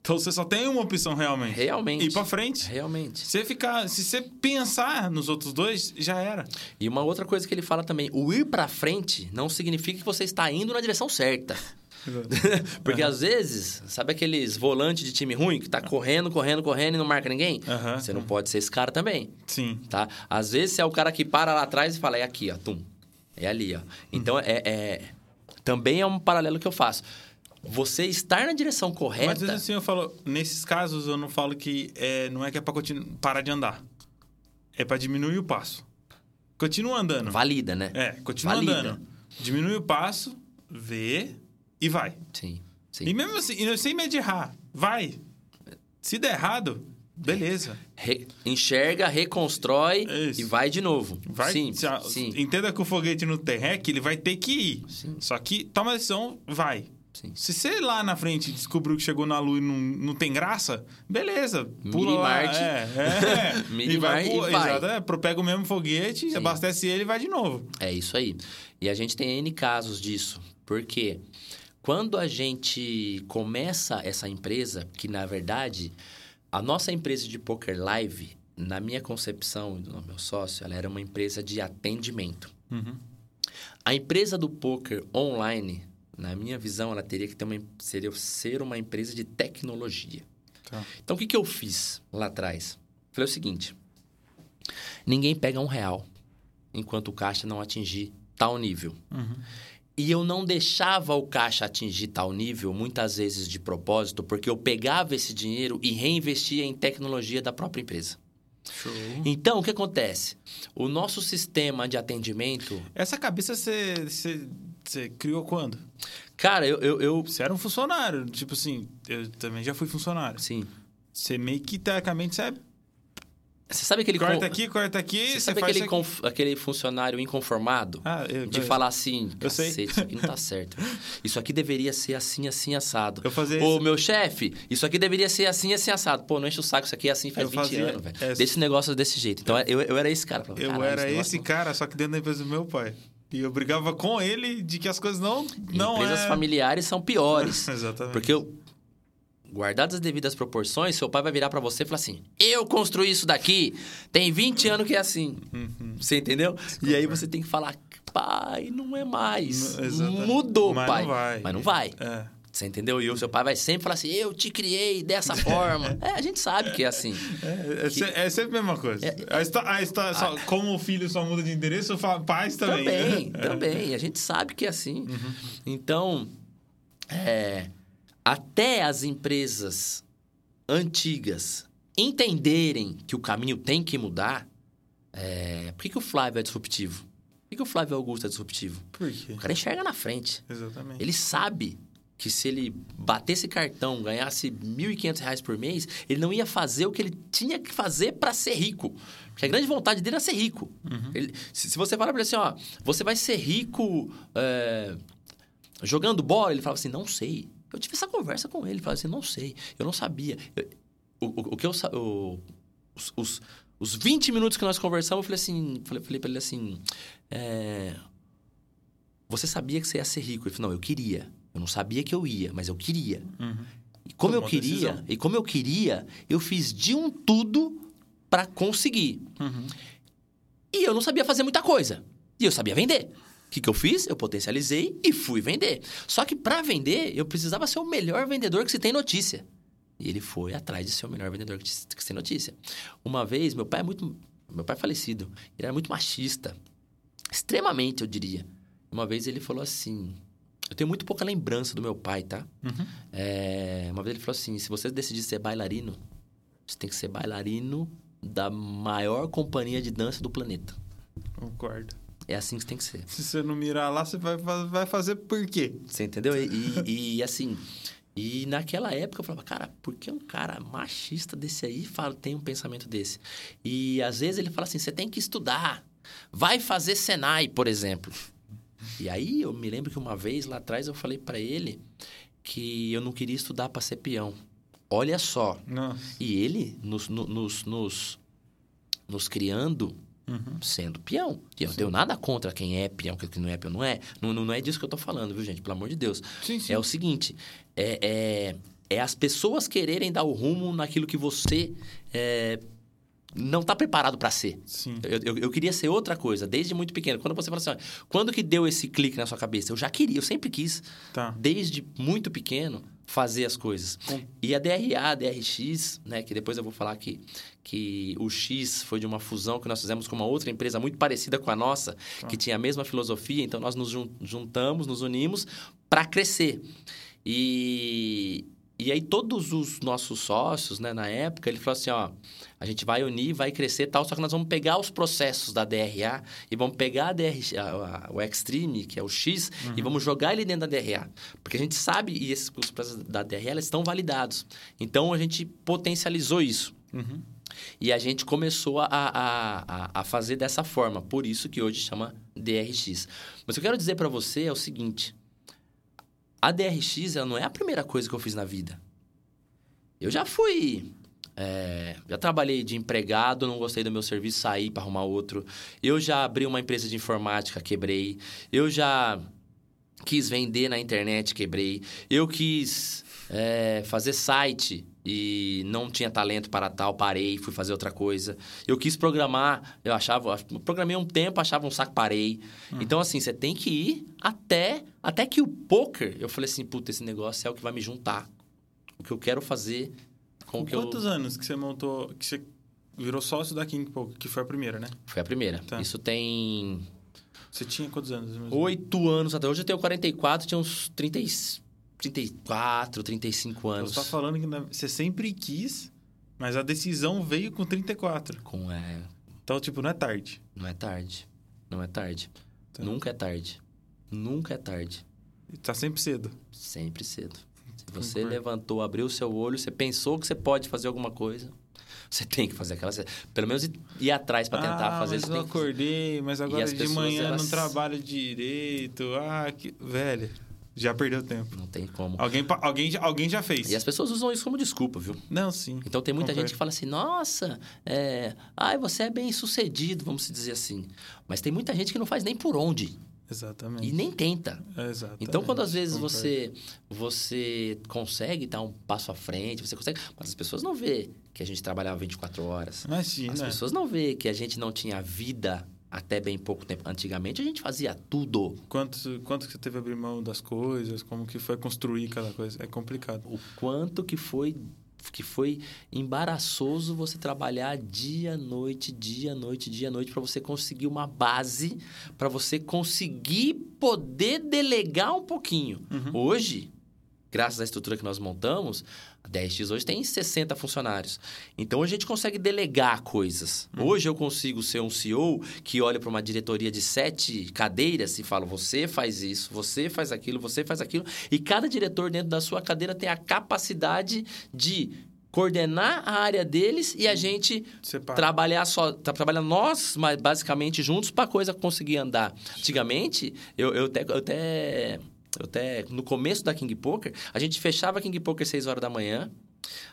Então você só tem uma opção realmente. Realmente. Ir pra frente. Realmente. Se você ficar, se você pensar nos outros dois, já era. E uma outra coisa que ele fala também, o ir para frente não significa que você está indo na direção certa. Porque às vezes, sabe aqueles volantes de time ruim que tá correndo, correndo, correndo e não marca ninguém? Aham. Você não pode ser esse cara também, Sim. tá? Às vezes você é o cara que para lá atrás e fala, é aqui, ó, tum. É ali, ó. Então, é, é- Também é um paralelo que eu faço. você estar na direção Mas correta. às vezes assim eu falo, nesses casos eu não falo que é, não é que é pra continu- parar de andar. É pra diminuir o passo. Continua andando. Valida, né? É, continua Valida. andando. Diminui o passo, vê e vai. Sim, sim. E mesmo assim, e sem medo de errar, vai. Se der errado, beleza. Re- enxerga, reconstrói Isso. e vai de novo. Vai, sim, a- sim, Entenda que o foguete não tem rec, ele vai ter que ir. Sim. Só que toma a decisão, vai. sim. Se você lá na frente descobriu que chegou na Lua e não, não tem graça, beleza. Pula lá. Marte. É, é. E vai, e vai. Exato, é, pega o mesmo foguete, Sim. abastece ele e vai de novo. É isso aí. E a gente tem N casos disso. Porque quando a gente começa essa empresa, que na verdade, a nossa empresa de poker live, na minha concepção e do meu sócio, ela era uma empresa de atendimento. Uhum. A empresa do poker online, na minha visão, ela teria que ter uma, seria ser uma empresa de tecnologia. Tá. Então, o que, que eu fiz lá atrás? Falei o seguinte: ninguém pega um real enquanto o caixa não atingir tal nível. Uhum. E eu não deixava o caixa atingir tal nível, muitas vezes de propósito, porque eu pegava esse dinheiro e reinvestia em tecnologia da própria empresa. Show. Então, o que acontece? O nosso sistema de atendimento. Essa cabeça você, você, você criou quando? Cara, eu. eu, eu Você era um funcionário. Tipo assim, eu também já fui funcionário. sim. Você meio que, teoricamente, você é Você sabe aquele. corta aqui, corta aqui, Você você, sabe aquele, conf- aquele funcionário inconformado? Ah, eu, De eu- falar assim, Eu sei. isso aqui não tá certo. Isso aqui deveria ser assim, assim, assado. Eu fazia Ô, isso. meu chefe, isso aqui deveria ser assim, assim, assado. Pô, não enche o saco, isso aqui é assim faz Eu 20 fazia anos, velho. essa. Desse negócio desse jeito. Então, eu, eu era esse cara. Falava, Eu "Caralho, era esse não-" cara, só que dentro da empresa do meu pai. E eu brigava com ele de que as coisas não, não Empresas é... familiares são piores. Exatamente. Porque, eu, guardadas as devidas proporções, seu pai vai virar pra você e falar assim: Eu construí isso daqui, tem 20 anos que é assim. Uhum. Você entendeu? E aí você tem que falar: Pai, não é mais. N- exatamente. Mudou, Mas pai. não vai. Mas não vai. É. Você entendeu? E o seu pai vai sempre falar assim: Eu te criei dessa forma. é, a gente sabe que é assim. É, é, se- é sempre a mesma coisa. É- a histó- a histó- só- como o filho só muda de endereço, fa- pais também. Também, né? também. A gente sabe que é assim. Uhum. Então, é, até as empresas antigas entenderem que o caminho tem que mudar, é, por que, que o Flávio é disruptivo? Por que, que o Flávio Augusto é disruptivo? Por quê? O cara enxerga na frente. Exatamente. Ele sabe que se ele batesse cartão, ganhasse 1.500 reais por mês, ele não ia fazer o que ele tinha que fazer para ser rico. Porque a grande vontade dele era ser rico. Ele- se, se você falar para ele assim, ó, você vai ser rico é, jogando bola, ele falava assim, não sei. Eu tive essa conversa com ele, falava assim, não sei, eu não sabia. Eu- o, o, o que eu o- os, os, os 20 minutos que nós conversamos, eu falei assim, falei, falei para ele assim, é, você sabia que você ia ser rico? Ele falou, não, eu queria. Eu não sabia que eu ia, mas eu queria. Uhum. E como Tomou eu queria, decisão. e como eu queria, eu fiz de um tudo para conseguir. Uhum. E eu não sabia fazer muita coisa. E eu sabia vender. O que, que eu fiz? Eu potencializei e fui vender. Só que para vender, eu precisava ser o melhor vendedor que se tem notícia. E ele foi atrás de ser o melhor vendedor que se que se tem notícia. Uma vez, meu pai é muito. Meu pai é falecido. Ele era muito machista. Extremamente, eu diria. Uma vez ele falou assim. Eu tenho muito pouca lembrança do meu pai, tá? Uhum. É, uma vez ele falou assim: se você decidir ser bailarino, você tem que ser bailarino da maior companhia de dança do planeta. Concordo. É assim que tem que ser. Se você não mirar lá, você vai, vai fazer por quê? Você entendeu? E, e- e, assim. E naquela época eu falava, cara, por que um cara machista desse aí fala, tem um pensamento desse? E às vezes ele fala assim: você tem que estudar. Vai fazer Senai, por exemplo. E aí eu me lembro que uma vez lá atrás eu falei para ele que eu não queria estudar para ser peão. Olha só. Nossa. E ele nos, no- nos, nos, nos criando Uhum. sendo peão. E eu não tenho nada contra quem é peão, quem não é peão, não é. Não, não, não é disso que eu tô falando, viu, gente? Pelo amor de Deus. Sim, sim. É o seguinte: é, é, é as pessoas quererem dar o rumo naquilo que você é, não tá preparado para ser. Sim. Eu, eu, eu queria ser outra coisa, desde muito pequeno. Quando você fala assim, ó, quando que deu esse clique na sua cabeça? Eu já queria, eu sempre quis, Tá. desde muito pequeno, fazer as coisas. E a DRA, a DRX, né, que depois eu vou falar que, que o X foi de uma fusão que nós fizemos com uma outra empresa muito parecida com a nossa, Tá. que tinha a mesma filosofia, então nós nos jun- juntamos, nos unimos para crescer. E, e aí todos os nossos sócios, né, na época, ele falou assim, ó, a gente vai unir, vai crescer tal, só que nós vamos pegar os processos da DRA e vamos pegar a DR, a, a, o Extreme, que é o X, uhum. e vamos jogar ele dentro da DRA. Porque a gente sabe, e esses os processos da DRA, eles estão validados. Então, a gente potencializou isso. Uhum. E a gente começou a, a, a, fazer dessa forma. Por isso que hoje chama DRX. Mas o que eu quero dizer para você é o seguinte. A DRX ela não é a primeira coisa que eu fiz na vida. Eu já fui... É, já trabalhei de empregado, não gostei do meu serviço, saí para arrumar outro. Eu já abri uma empresa de informática, quebrei. Eu já quis vender na internet, quebrei. Eu quis é, fazer site e não tinha talento para tal, parei, fui fazer outra coisa. Eu quis programar, eu achava, programei um tempo, achava um saco, parei. Uhum. Então assim, você tem que ir até até que o poker, eu falei assim, puta, esse negócio é o que vai me juntar. O que eu quero fazer com, com que quantos eu... anos que você montou, que você virou sócio da King Poker, que foi a primeira, né? Foi a primeira. Tá. Isso tem Você tinha quantos anos? Oito anos até hoje eu tenho 44, tinha uns 30 34, 35 anos. Você está falando que você sempre quis, mas a decisão veio com 34. Com, é... Então, tipo, não é tarde. Não é tarde. Não é tarde. Tá. Nunca é tarde. Nunca é tarde. E tá sempre cedo. Sempre cedo. Se você Concordo. levantou, abriu o seu olho, você pensou que você pode fazer alguma coisa, você tem que fazer aquela... Pelo menos ir, ir atrás para tentar ah, fazer isso. Mas eu acordei, mas agora de manhã elas... não trabalho direito. Ah, que... Velho... Já perdeu tempo. Não tem como. Alguém, alguém, alguém já fez. E as pessoas usam isso como desculpa, viu? Não, sim. Então tem muita gente que fala assim: nossa, é... ai, você é bem sucedido, vamos dizer assim. Mas tem muita gente que não faz nem por onde. Exatamente. E nem tenta. Exatamente. Então, quando às vezes você você consegue dar um passo à frente, você consegue. Mas as pessoas não vê que a gente trabalhava 24 horas. Imagina. As pessoas não vê que a gente não tinha vida até bem pouco tempo. Antigamente a gente fazia tudo. Quanto, quanto que você teve a abrir mão das coisas? Como que foi construir cada coisa? É complicado. O quanto que foi que foi embaraçoso você trabalhar dia, noite, dia, noite, dia, noite para você conseguir uma base, para você conseguir poder delegar um pouquinho. Uhum. Hoje, graças à estrutura que nós montamos, a 10x hoje tem 60 funcionários. Então a gente consegue delegar coisas. Uhum. Hoje eu consigo ser um CEO que olha para uma diretoria de sete cadeiras e fala: você faz isso, você faz aquilo, você faz aquilo. E cada diretor dentro da sua cadeira tem a capacidade de coordenar a área deles e a gente Separa. trabalhar só, trabalhar nós, mas basicamente juntos para a coisa conseguir andar. Antigamente, eu, eu até, eu até eu até no começo da King Poker, a gente fechava King Poker 6 horas da manhã,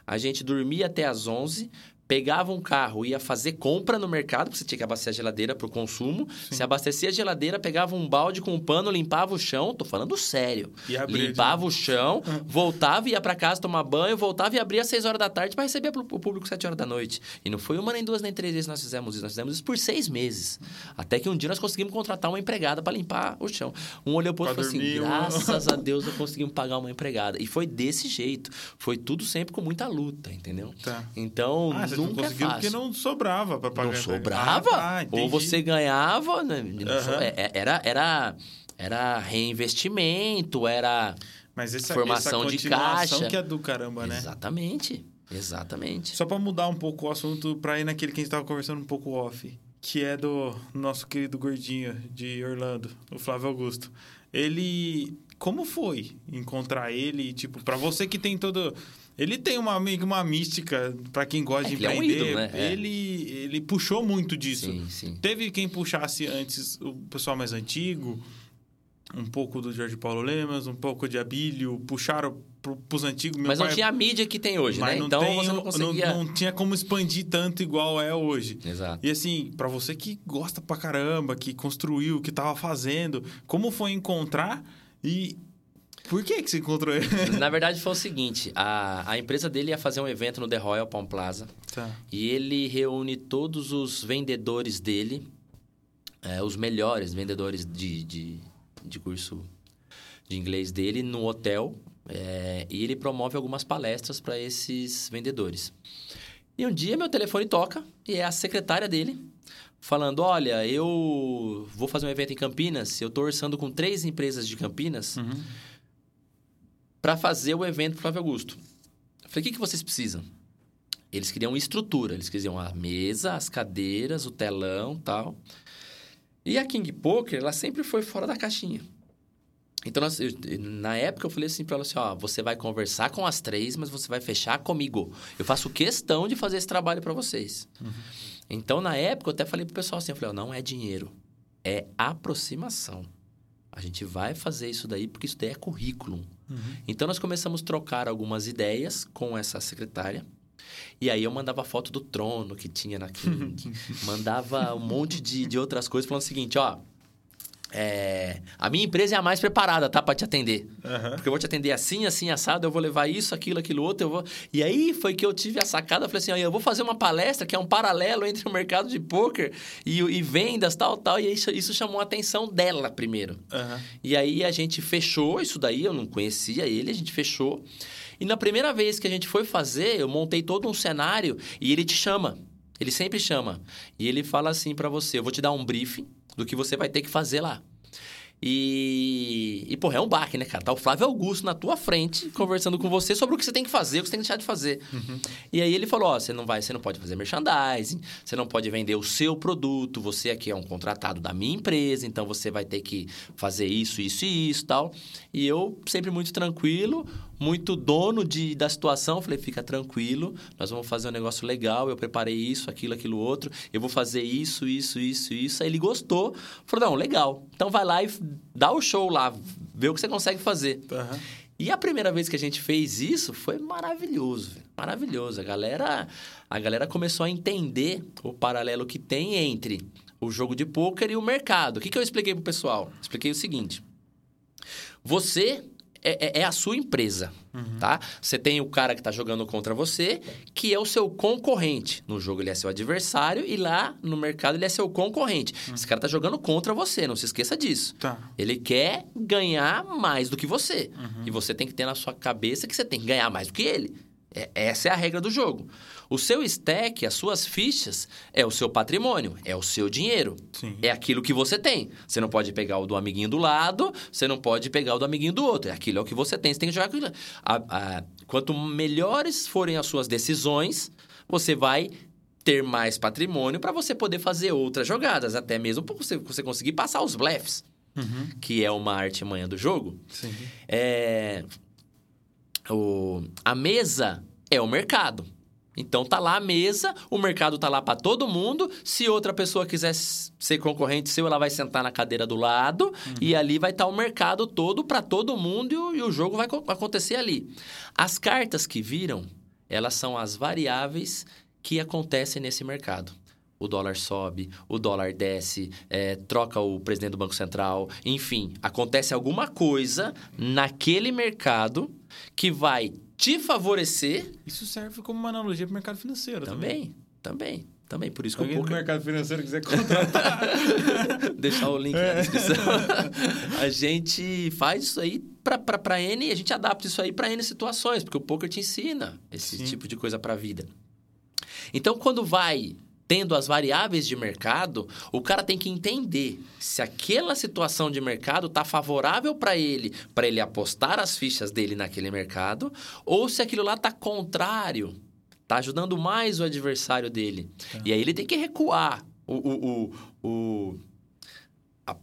a gente dormia até as 11, pegava um carro, ia fazer compra no mercado, porque você tinha que abastecer a geladeira para o consumo. Sim. Se abastecia a geladeira, pegava um balde com um pano, limpava o chão. Tô falando sério. Limpava o chão, voltava, ia para casa tomar banho, voltava e abria às 6 horas da tarde para receber o público às 7 horas da noite. E não foi uma, nem duas, nem três vezes que nós fizemos isso. Nós fizemos isso por seis meses. Até que um dia nós conseguimos contratar uma empregada para limpar o chão. Um olhou pro outro e falou assim: graças a Deus nós conseguimos pagar uma empregada. E foi desse jeito. Foi tudo sempre com muita luta, entendeu? Tá. Então, ah, nunca é fácil. porque não sobrava para pagar. Não sobrava. Ah, tá, ou você ganhava, né? Uhum. Era, era, era reinvestimento, era Mas essa, formação essa de caixa. que é do caramba, né? Exatamente. Exatamente. Só para mudar um pouco o assunto, para ir naquele que a gente estava conversando um pouco off, que é do nosso querido gordinho de Orlando, o Flávio Augusto. Ele como foi encontrar ele, tipo, para você que tem todo ele tem uma meio que uma mística para quem gosta é, de empreender. Ele, é um ídolo, né? É. ele, ele puxou muito disso. Sim, sim. Teve quem puxasse antes o pessoal mais antigo, um pouco do Jorge Paulo Lemas, um pouco de Abílio, puxaram para os antigos. Meu mas pai, não tinha a mídia que tem hoje, né? então tem, você não conseguia... Não, não, tinha como expandir tanto igual é hoje. Exato. E assim, para você que gosta pra caramba, que construiu, que tava fazendo, como foi encontrar e por que, que você encontrou ele? Na verdade, foi o seguinte: a, a empresa dele ia fazer um evento no The Royal Palm Plaza. Tá. E ele reúne todos os vendedores dele, é, os melhores vendedores de, de, de curso de inglês dele, no hotel. É, e ele promove algumas palestras para esses vendedores. E um dia meu telefone toca e é a secretária dele falando: Olha, eu vou fazer um evento em Campinas, eu estou orçando com três empresas de Campinas. Uhum para fazer o evento pro Flávio Augusto. Eu falei, o que, que vocês precisam? Eles queriam estrutura, eles queriam a mesa, as cadeiras, o telão tal. E a King Poker, ela sempre foi fora da caixinha. Então, nós, eu, na época, eu falei assim para ela assim, ó, você vai conversar com as três, mas você vai fechar comigo. Eu faço questão de fazer esse trabalho para vocês. Uhum. Então, na época, eu até falei pro pessoal assim, eu falei, ó, não é dinheiro, é aproximação. A gente vai fazer isso daí porque isso daí é currículo. Uhum. Então, nós começamos a trocar algumas ideias com essa secretária. E aí eu mandava foto do trono que tinha na King, mandava um monte de, de outras coisas, falando o seguinte, ó... É, a minha empresa é a mais preparada, tá? Pra te atender. Uhum. Porque eu vou te atender assim, assim, assado, eu vou levar isso, aquilo, aquilo outro, eu vou... E aí foi que eu tive a sacada, eu falei assim, ó, eu vou fazer uma palestra que é um paralelo entre o mercado de poker e, e vendas, tal, tal. E isso, isso chamou a atenção dela primeiro. Uhum. E aí a gente fechou isso daí, eu não conhecia ele, a gente fechou. E na primeira vez que a gente foi fazer, eu montei todo um cenário e ele te chama. Ele sempre chama. E ele fala assim para você: eu vou te dar um briefing do que você vai ter que fazer lá. E, e porra, é um baque, né, cara? Tá o Flávio Augusto na tua frente, conversando com você sobre o que você tem que fazer, o que você tem que deixar de fazer. Uhum. E aí ele falou: ó, você não vai, você não pode fazer merchandising, você não pode vender o seu produto, você aqui é um contratado da minha empresa, então você vai ter que fazer isso, isso e isso tal. E eu, sempre muito tranquilo, muito dono de, da situação. Falei, fica tranquilo, nós vamos fazer um negócio legal. Eu preparei isso, aquilo, aquilo outro. Eu vou fazer isso, isso, isso, isso. Aí ele gostou. Falou, não, legal. Então vai lá e dá o show lá, vê o que você consegue fazer. Uhum. E a primeira vez que a gente fez isso foi maravilhoso, maravilhoso. A galera, a galera começou a entender o paralelo que tem entre o jogo de pôquer e o mercado. O que, que eu expliquei pro pessoal? Expliquei o seguinte: você é, é, é, a sua empresa, uhum. tá? Você tem o cara que está jogando contra você, que é o seu concorrente. No jogo ele é seu adversário e lá no mercado ele é seu concorrente. Uhum. Esse cara está jogando contra você, não se esqueça disso. Tá. Ele quer ganhar mais do que você. Uhum. E você tem que ter na sua cabeça que você tem que ganhar mais do que ele. É, essa é a regra do jogo. O seu stack, as suas fichas, é o seu patrimônio, é o seu dinheiro. Sim. É aquilo que você tem. Você não pode pegar o do amiguinho do lado, você não pode pegar o do amiguinho do outro. É aquilo é o que você tem, você tem que jogar aquilo. A, a, quanto melhores forem as suas decisões, você vai ter mais patrimônio para você poder fazer outras jogadas, até mesmo para você, você conseguir passar os blefs, uhum. que é uma arte manhã do jogo. Sim. É, o, a mesa é o mercado. Então tá lá a mesa, o mercado tá lá para todo mundo. Se outra pessoa quiser ser concorrente seu, ela vai sentar na cadeira do lado uhum. e ali vai estar tá o mercado todo para todo mundo e o, jogo vai acontecer ali. As cartas que viram, elas são as variáveis que acontecem nesse mercado o dólar sobe, o dólar desce, é, troca o presidente do Banco Central, enfim, acontece alguma coisa naquele mercado que vai te favorecer. Isso serve como uma analogia para o mercado financeiro também. Também, também. Também, por isso que Alguém o poker... do mercado financeiro quiser contratar. Deixar o link é. na descrição. a gente faz isso aí para N, a gente adapta isso aí para N situações, porque o poker te ensina esse Sim. tipo de coisa para a vida. Então, quando vai tendo as variáveis de mercado, o cara tem que entender se aquela situação de mercado está favorável para ele, para ele apostar as fichas dele naquele mercado, ou se aquilo lá está contrário, está ajudando mais o adversário dele. Tá. E aí ele tem que recuar. O, o, o, o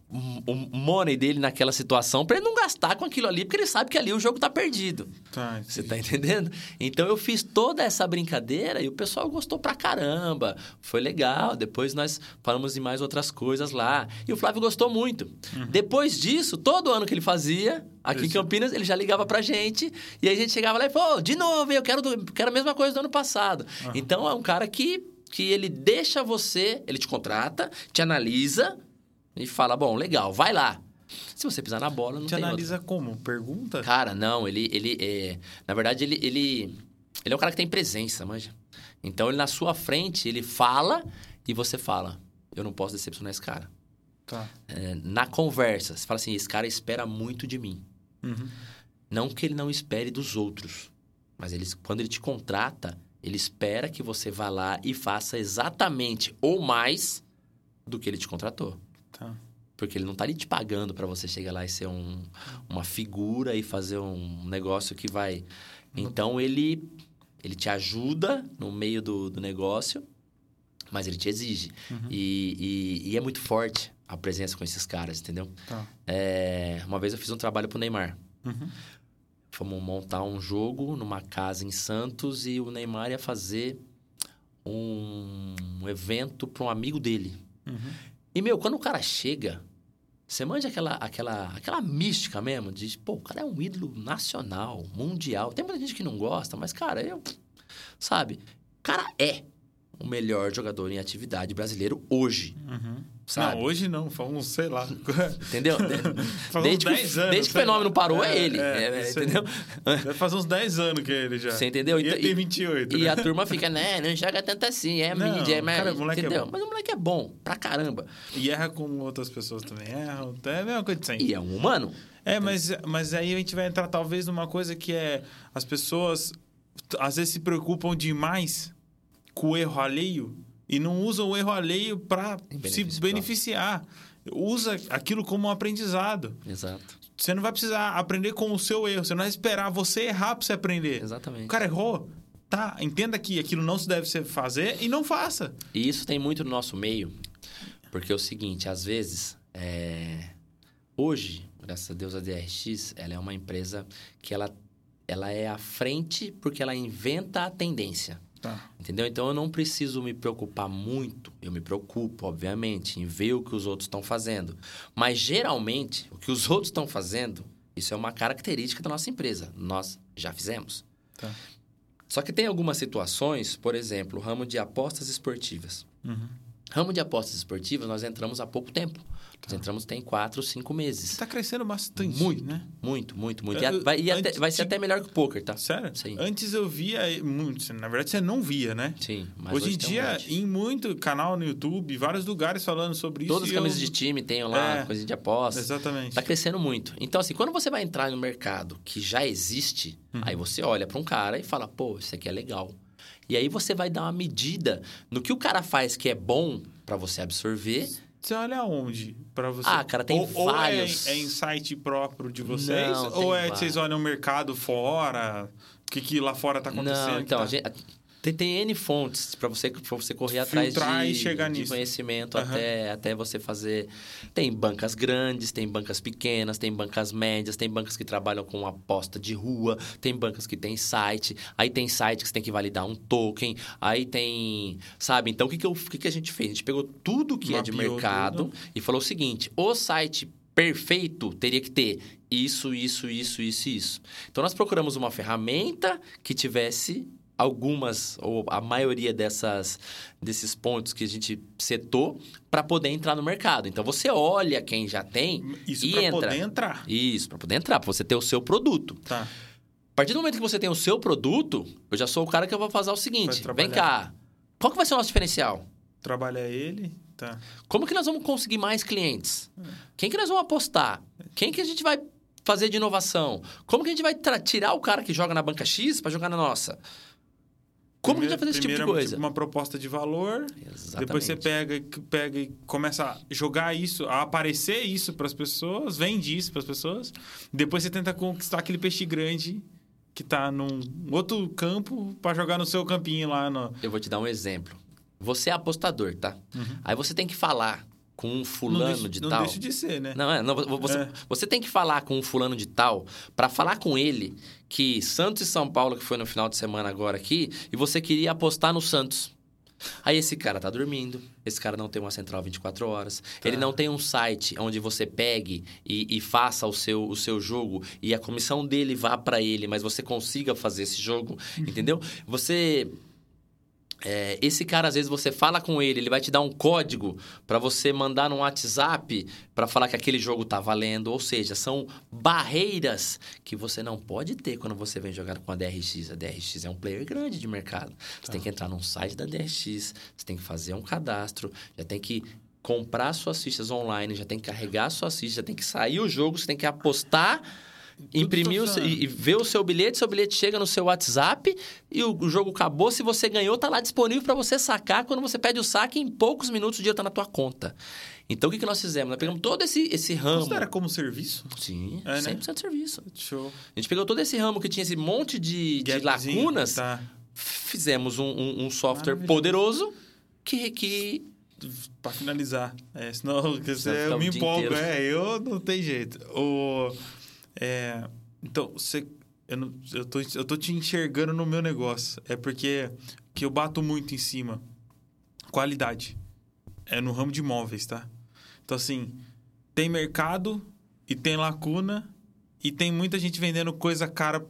o money dele naquela situação para ele não gastar com aquilo ali, porque ele sabe que ali o jogo tá perdido. Tá, Você tá entendendo? Então eu fiz toda essa brincadeira e o pessoal gostou pra caramba. Foi legal. Depois nós falamos de mais outras coisas lá. E o Flávio gostou muito. Uhum. Depois disso, todo ano que ele fazia, aqui Isso. em Campinas, ele já ligava pra gente. E aí a gente chegava lá e falou: de novo, eu quero, do, quero a mesma coisa do ano passado. Uhum. Então é um cara que, que ele deixa você, ele te contrata, te analisa e fala, bom, legal, vai lá. Se você pisar na bola, não Te tem analisa outra. como? Pergunta? Cara, não, ele... ele é... Na verdade, ele, ele... Ele é um cara que tem presença, manja. Então, ele na sua frente, ele fala e você fala. Eu não posso decepcionar esse cara. Tá. É, na conversa, você fala assim, esse cara espera muito de mim. Uhum. Não que ele não espere dos outros. Mas ele, quando ele te contrata, ele espera que você vá lá e faça exatamente ou mais do que ele te contratou. Tá. Porque ele não tá ali te pagando para você chegar lá e ser um, uma figura e fazer um negócio que vai. Então ele ele te ajuda no meio do, do negócio, mas ele te exige. Uhum. E, e, e é muito forte a presença com esses caras, entendeu? Tá. É, uma vez eu fiz um trabalho pro Neymar. Uhum. Fomos montar um jogo numa casa em Santos e o Neymar ia fazer um, um evento para um amigo dele. Uhum. E, meu, quando o cara chega, você manja aquela, aquela, aquela mística mesmo de, pô, o cara é um ídolo nacional, mundial. Tem muita gente que não gosta, mas, cara, eu. Sabe? O cara é o melhor jogador em atividade brasileiro hoje. Uhum. Sabe? Não, hoje não, faz uns, sei lá. Entendeu? Desde, que, 10 anos. desde que o fenômeno parou, é, É, ele. é, é, entendeu? Deve fazer uns 10 anos que é ele já. Você entendeu? E ele tem e- 28. E né? a turma fica, né, não joga tanto assim, é Não, mídia, é mais. o moleque é entendeu? bom. Mas o moleque é bom, pra caramba. E erra como outras pessoas também erram. É a mesma coisa sempre. E é um humano. É, mas, mas aí a gente vai entrar talvez numa coisa que é as pessoas às vezes se preocupam demais com o erro alheio e não usam o erro alheio para se beneficiar. Usa aquilo como um aprendizado. Exato. Você não vai precisar aprender com o seu erro. Você não vai esperar você errar para você aprender. Exatamente. O cara errou. Tá, entenda que aquilo não se deve fazer e não faça. E isso tem muito no nosso meio, porque é o seguinte, às vezes, é, hoje, graças a Deus, a DRX, ela é uma empresa que ela, ela é à frente porque ela inventa a tendência. Tá. Entendeu? Então eu não preciso me preocupar muito. Eu me preocupo, obviamente, em ver o que os outros estão fazendo. Mas geralmente, o que os outros estão fazendo, isso é uma característica da nossa empresa. Nós já fizemos. Tá. Só que tem algumas situações, por exemplo, o ramo de apostas esportivas. Uhum. Ramo de apostas esportivas, nós entramos há pouco tempo. Nós entramos tem quatro, cinco meses. Você tá crescendo bastante, Muito. né? Muito, muito, muito. E Eu- a- vai, e até- antes vai ser até melhor que o poker, tá? Sério? Sim. Antes eu via muito. Na verdade, você não via, né? Sim. Mas hoje, em um dia, monte. em muito canal no YouTube, vários lugares falando sobre isso. Todas as e eu- camisas de time tem lá, É. coisa de aposta. Exatamente. Tá crescendo muito. Então, assim, quando você vai entrar no mercado que já existe, Uhum. aí você olha para um cara e fala, pô, isso aqui é legal. E aí você vai dar uma medida no que o cara faz que é bom para você absorver. Você olha aonde pra você? Ah, cara, tem ou, ou vários. é, é em site próprio de vocês? Não, ou é que vários. vocês olham o mercado fora? O que, que lá fora tá acontecendo? Não, então, tá- a gente, tem, tem N fontes para você, pra você correr atrás de, chegar de nisso. conhecimento Aham. até, até você fazer. Tem bancas grandes, tem bancas pequenas, tem bancas médias, tem bancas que trabalham com aposta de rua, tem bancas que tem site, aí tem site que você tem que validar um token, aí tem. Sabe? Então, o que, que, eu- que, que a gente fez? A gente pegou tudo que é de Mapeou mercado tudo. e falou o seguinte: o site perfeito teria que ter isso, isso, isso, isso e isso. Então nós procuramos uma ferramenta que tivesse algumas ou a maioria dessas desses pontos que a gente setou para poder entrar no mercado. Então você olha quem já tem Isso e pra entra. poder entrar. Isso, para poder entrar, para você ter o seu produto. Tá. A partir do momento que você tem o seu produto, eu já sou o cara que eu vou fazer o seguinte: trabalhar. vem cá. Qual que vai ser o nosso diferencial? Trabalha ele, tá. Como que nós vamos conseguir mais clientes? Quem que nós vamos apostar? Quem que a gente vai fazer de inovação? Como que a gente vai tirar o cara que joga na banca X para jogar na nossa? Como que a gente vai fazer esse tipo de Primeiro, coisa? Uma proposta de valor, Exatamente. depois você pega, pega e começa a jogar isso, a aparecer isso para as pessoas, vende isso para as pessoas. Depois você tenta conquistar aquele peixe grande que tá num outro campo para jogar no seu campinho lá no. Eu vou te dar um exemplo. Você é apostador, tá? Uhum. Aí você tem que falar com um fulano não de não tal. deixa de ser, né? Não, é, não, vo- você, É. você tem que falar com um fulano de tal para falar com ele que Santos e São Paulo, que foi no final de semana agora aqui, e você queria apostar no Santos. Aí esse cara tá dormindo, esse cara não tem uma central 24 horas, Tá. ele não tem um site onde você pegue e, e faça o seu, o seu jogo e a comissão dele vá para ele, mas você consiga fazer esse jogo, Uhum. entendeu? Você é, esse cara, às vezes, você fala com ele, ele vai te dar um código para você mandar no WhatsApp para falar que aquele jogo tá valendo. Ou seja, são barreiras que você não pode ter quando você vem jogar com a DRX. A DRX é um player grande de mercado. Você tem que entrar num site da DRX, você tem que fazer um cadastro, já tem que comprar suas fichas online, já tem que carregar suas fichas, já tem que sair o jogo, você tem que apostar. Imprimir o seu- e, ver o seu bilhete, seu bilhete chega no seu WhatsApp e o, o jogo acabou. Se você ganhou, tá lá disponível para você sacar. Quando você pede o saque, em poucos minutos o dinheiro tá na tua conta. Então o que, que nós fizemos? Nós pegamos todo esse, esse ramo. Considera como serviço? Sim, É, né? 100% serviço. Show. A gente pegou todo esse ramo que tinha esse monte de, de lacunas, Tá. fizemos um, um- um software Maravilhoso. poderoso que, que Pra finalizar. É, senão Senão eu me empolgo. É, eu não tem jeito. O, é, então, você, eu, não, eu, tô, eu tô te enxergando no meu negócio. É porque que eu bato muito em cima. Qualidade. É no ramo de imóveis, tá? Então, assim, tem mercado e tem lacuna e tem muita gente vendendo coisa cara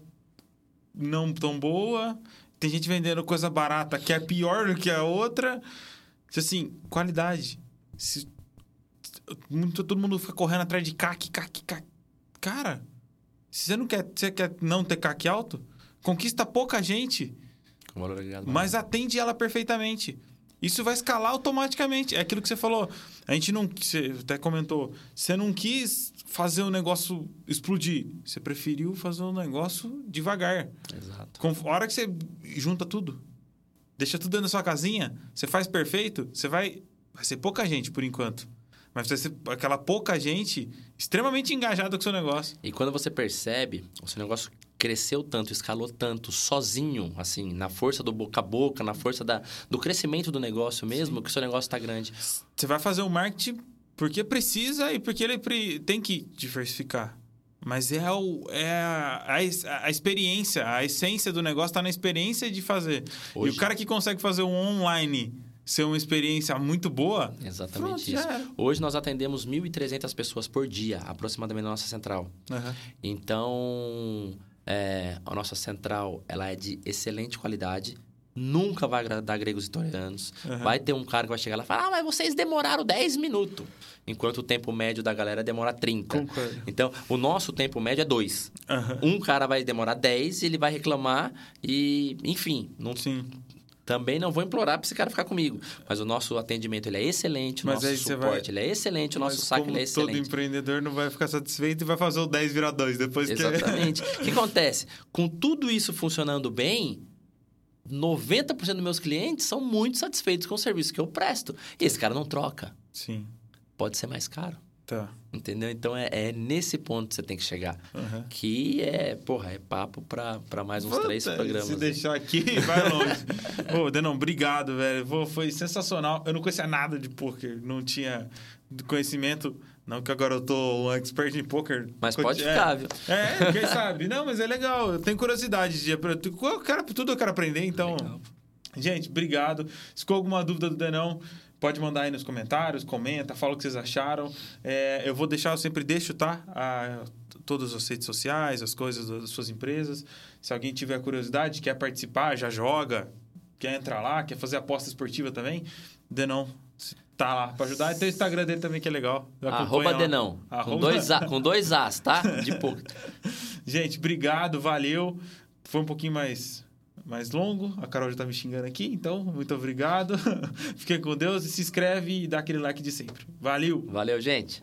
não tão boa. Tem gente vendendo coisa barata que é pior do que a outra. Assim, qualidade. Se, todo mundo fica correndo atrás de CAC, CAC, CAC. Cara, se você não quer, você quer não ter CAC alto, conquista pouca gente, mas atende ela perfeitamente. Isso vai escalar automaticamente. É aquilo que você falou. A gente não. Você até comentou. Você não quis fazer o negócio explodir. Você preferiu fazer o negócio devagar. Exato. Com a hora que você junta tudo, deixa tudo dentro da sua casinha, você faz perfeito, você vai. Vai ser pouca gente por enquanto. Mas vai ser aquela pouca gente extremamente engajada com o seu negócio. E quando você percebe, o seu negócio cresceu tanto, escalou tanto, sozinho, assim, na força do boca a boca, na força da, do crescimento do negócio mesmo, que o seu negócio está grande. Você vai fazer o marketing porque precisa e porque ele tem que diversificar. Mas é, o, é a, a, a experiência, a essência do negócio está na experiência de fazer. E Hoje- o cara que consegue fazer um online ser uma experiência muito boa, Exatamente Pronto, isso. era. Hoje nós atendemos 1.300 pessoas por dia, aproximadamente na nossa central. Aham. Então, é, a nossa central ela é de excelente qualidade. Nunca vai agradar gregos e torianos. Aham. Vai ter um cara que vai chegar lá e falar: Ah, mas vocês demoraram 10 minutos. Enquanto o tempo médio da galera demora 30. Concordo. Então, o nosso tempo médio é 2. Aham. Um cara vai demorar 10, ele vai reclamar e, enfim, não, Sim. Também não vou implorar para esse cara ficar comigo. Mas o nosso atendimento ele é excelente, o Mas nosso suporte vai- ele é excelente, o nosso saque como ele é todo excelente. empreendedor não vai ficar satisfeito e vai fazer o 10 virar 2 depois que... Exatamente. O que acontece? Com tudo isso funcionando bem, 90% dos meus clientes são muito satisfeitos com o serviço que eu presto. E esse cara não troca. Sim, Pode ser mais caro. tá. Entendeu? Então é, é nesse ponto que você tem que chegar. Aham. Que é, porra, é papo pra, pra mais uns três Puta, programas. Se né? deixar aqui, vai longe. Ô, Denão, obrigado, velho. Foi sensacional. Eu não conhecia nada de poker, não tinha conhecimento. Não que agora eu tô um expert em poker. Mas pode É. ficar, viu? É, quem sabe? Não, mas é legal. Eu tenho curiosidade de aprender. Eu quero, tudo eu quero aprender, então. Legal. Gente, obrigado. Se ficou alguma dúvida do Denão, pode mandar aí nos comentários, comenta, fala o que vocês acharam. É, eu vou deixar, eu sempre deixo, tá? A, todas as redes sociais, as coisas das suas empresas. Se alguém tiver curiosidade, quer participar, já joga, quer entrar lá, quer fazer aposta esportiva também, Denão tá lá para ajudar. E tem o Instagram dele também que é legal. Arroba lá. Denão. Com, Arroba- dois a, com dois As, tá? De pouco. Gente, obrigado, valeu. Foi um pouquinho mais, mais longo. A Carol já tá me xingando aqui, então muito obrigado. Fiquem com Deus e se inscreve e dá aquele like de sempre. Valeu! Valeu, gente.